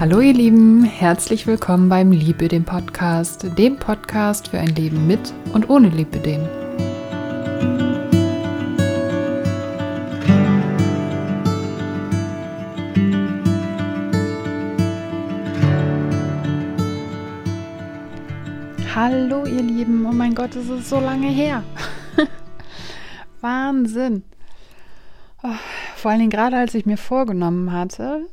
Hallo ihr Lieben, herzlich willkommen beim Liebe dem Podcast, dem Podcast für ein Leben mit und ohne Lipödem. Hallo ihr Lieben, oh mein Gott, es ist so lange her. Wahnsinn. Oh, vor allen Dingen gerade als ich mir vorgenommen hatte,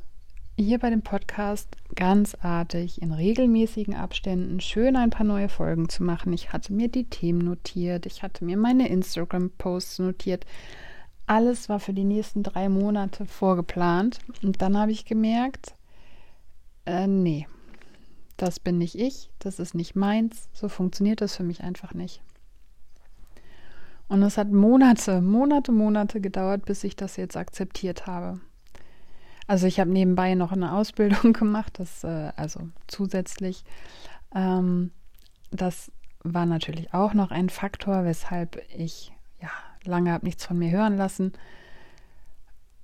hier bei dem Podcast ganzartig in regelmäßigen Abständen schön ein paar neue Folgen zu machen. Ich hatte mir die Themen notiert, ich hatte mir meine Instagram-Posts notiert. Alles war für die nächsten drei Monate vorgeplant. Und dann habe ich gemerkt, äh, nee, das bin nicht ich, das ist nicht meins, so funktioniert das für mich einfach nicht. Und es hat Monate, Monate, Monate gedauert, bis ich das jetzt akzeptiert habe. Also ich habe nebenbei noch eine Ausbildung gemacht, das äh, also zusätzlich. Ähm, das war natürlich auch noch ein Faktor, weshalb ich ja lange habe nichts von mir hören lassen.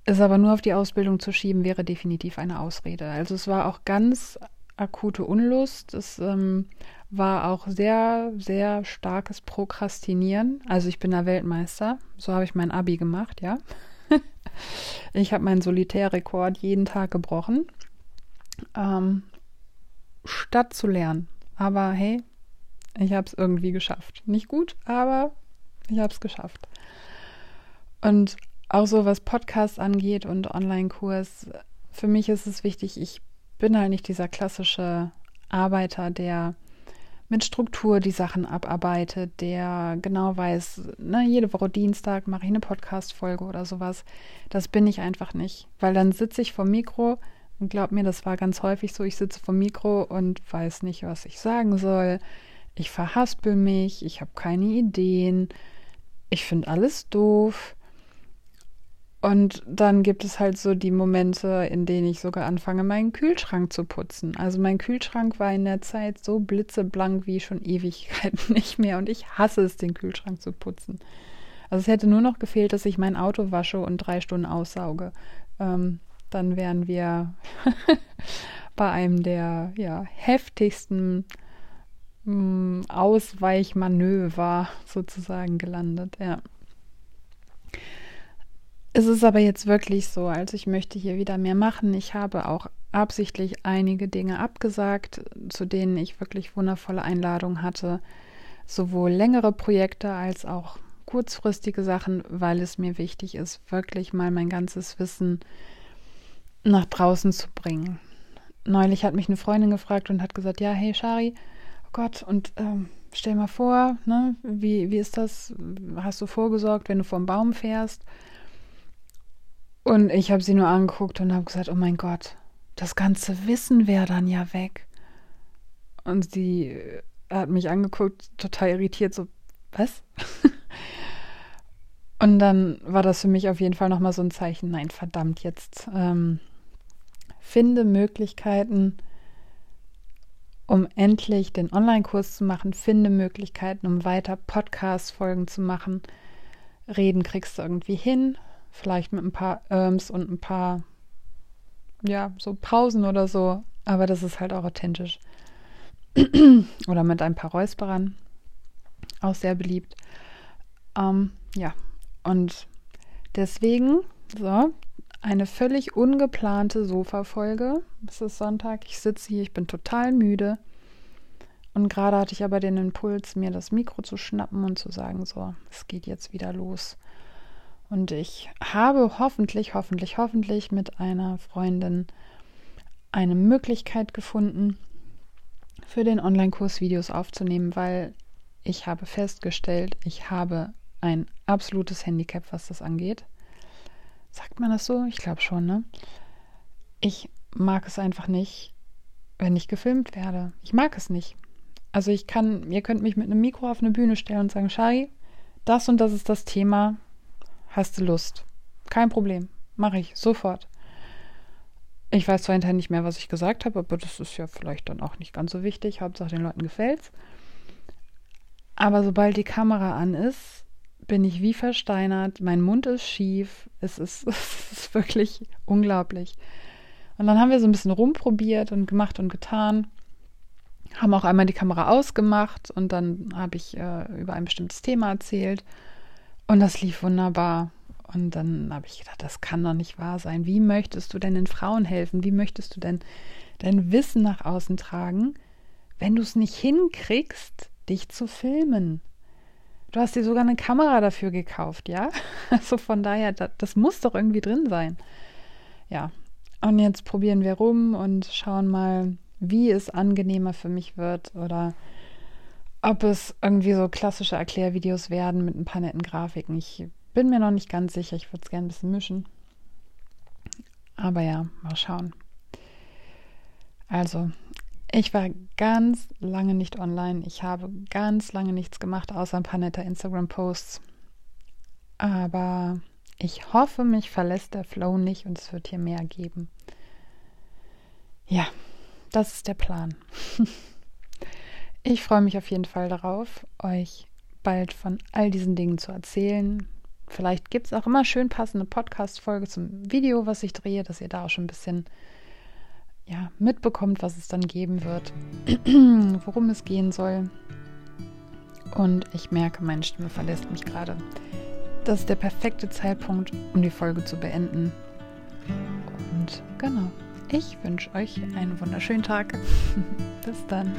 Es aber nur auf die Ausbildung zu schieben, wäre definitiv eine Ausrede. Also es war auch ganz akute Unlust. Es ähm, war auch sehr, sehr starkes Prokrastinieren. Also ich bin da Weltmeister. So habe ich mein Abi gemacht, ja. Ich habe meinen Solitärrekord jeden Tag gebrochen, ähm, statt zu lernen. Aber hey, ich habe es irgendwie geschafft. Nicht gut, aber ich habe es geschafft. Und auch so was Podcast angeht und Online-Kurs, für mich ist es wichtig, ich bin halt nicht dieser klassische Arbeiter, der mit Struktur die Sachen abarbeitet, der genau weiß, ne, jede Woche Dienstag mache ich eine Podcast-Folge oder sowas. Das bin ich einfach nicht, weil dann sitze ich vom Mikro und glaub mir, das war ganz häufig so, ich sitze vom Mikro und weiß nicht, was ich sagen soll. Ich verhaspel mich, ich habe keine Ideen, ich finde alles doof. Und dann gibt es halt so die Momente, in denen ich sogar anfange, meinen Kühlschrank zu putzen. Also mein Kühlschrank war in der Zeit so blitzeblank wie schon Ewigkeiten nicht mehr. Und ich hasse es, den Kühlschrank zu putzen. Also es hätte nur noch gefehlt, dass ich mein Auto wasche und drei Stunden aussauge. Ähm, dann wären wir bei einem der ja, heftigsten mh, mm, Ausweichmanöver sozusagen gelandet. Ja. Es ist aber jetzt wirklich so, also ich möchte hier wieder mehr machen. Ich habe auch absichtlich einige Dinge abgesagt, zu denen ich wirklich wundervolle Einladungen hatte. Sowohl längere Projekte als auch kurzfristige Sachen, weil es mir wichtig ist, wirklich mal mein ganzes Wissen nach draußen zu bringen. Neulich hat mich eine Freundin gefragt und hat gesagt, ja, hey Shari, oh Gott, und ähm, stell mal vor, ne, wie, wie ist das? Hast du vorgesorgt, wenn du vom Baum fährst? Und ich habe sie nur angeguckt und habe gesagt, oh mein Gott, das ganze Wissen wäre dann ja weg. Und sie äh, hat mich angeguckt, total irritiert, so, was? und dann war das für mich auf jeden Fall nochmal so ein Zeichen, nein, verdammt, jetzt ähm, finde Möglichkeiten, um endlich den Online-Kurs zu machen, finde Möglichkeiten, um weiter Podcast-Folgen zu machen. Reden kriegst du irgendwie hin, Vielleicht mit ein paar Irms und ein paar, ja, so Pausen oder so. Aber das ist halt auch authentisch. oder mit ein paar Räusperern. Auch sehr beliebt. Ähm, ja, und deswegen, so, eine völlig ungeplante Sofa-Folge. Es ist Sonntag, ich sitze hier, ich bin total müde. Und gerade hatte ich aber den Impuls, mir das Mikro zu schnappen und zu sagen, so, es geht jetzt wieder los. Und ich habe hoffentlich, hoffentlich, hoffentlich mit einer Freundin eine Möglichkeit gefunden, für den Online-Kurs Videos aufzunehmen, weil ich habe festgestellt, ich habe ein absolutes Handicap, was das angeht. Sagt man das so? Ich glaube schon, ne? Ich mag es einfach nicht, wenn ich gefilmt werde. Ich mag es nicht. Also ich kann, ihr könnt mich mit einem Mikro auf eine Bühne stellen und sagen, Shari, das und das ist das Thema, Hast du Lust? Kein Problem. Mache ich sofort. Ich weiß zwar hinterher nicht mehr, was ich gesagt habe, aber das ist ja vielleicht dann auch nicht ganz so wichtig. Hauptsache den Leuten gefällt's. Aber sobald die Kamera an ist, bin ich wie versteinert. Mein Mund ist schief. Es ist, es ist wirklich unglaublich. Und dann haben wir so ein bisschen rumprobiert und gemacht und getan. Haben auch einmal die Kamera ausgemacht und dann habe ich äh, über ein bestimmtes Thema erzählt. Und das lief wunderbar. Und dann habe ich gedacht, das kann doch nicht wahr sein. Wie möchtest du denn den Frauen helfen? Wie möchtest du denn dein Wissen nach außen tragen, wenn du es nicht hinkriegst, dich zu filmen? Du hast dir sogar eine Kamera dafür gekauft, ja? Also von daher, das, das muss doch irgendwie drin sein. Ja, und jetzt probieren wir rum und schauen mal, wie es angenehmer für mich wird oder ob es irgendwie so klassische Erklärvideos werden mit ein paar netten Grafiken. Ich bin mir noch nicht ganz sicher. Ich würde es gerne ein bisschen mischen. Aber ja, mal schauen. Also, ich war ganz lange nicht online. Ich habe ganz lange nichts gemacht, außer ein paar nette Instagram-Posts. Aber ich hoffe, mich verlässt der Flow nicht und es wird hier mehr geben. Ja, das ist der Plan. Ich freue mich auf jeden Fall darauf, euch bald von all diesen Dingen zu erzählen. Vielleicht gibt es auch immer schön passende Podcast-Folge zum Video, was ich drehe, dass ihr da auch schon ein bisschen ja, mitbekommt, was es dann geben wird, worum es gehen soll. Und ich merke, meine Stimme verlässt mich gerade. Das ist der perfekte Zeitpunkt, um die Folge zu beenden. Und genau, ich wünsche euch einen wunderschönen Tag. Bis dann.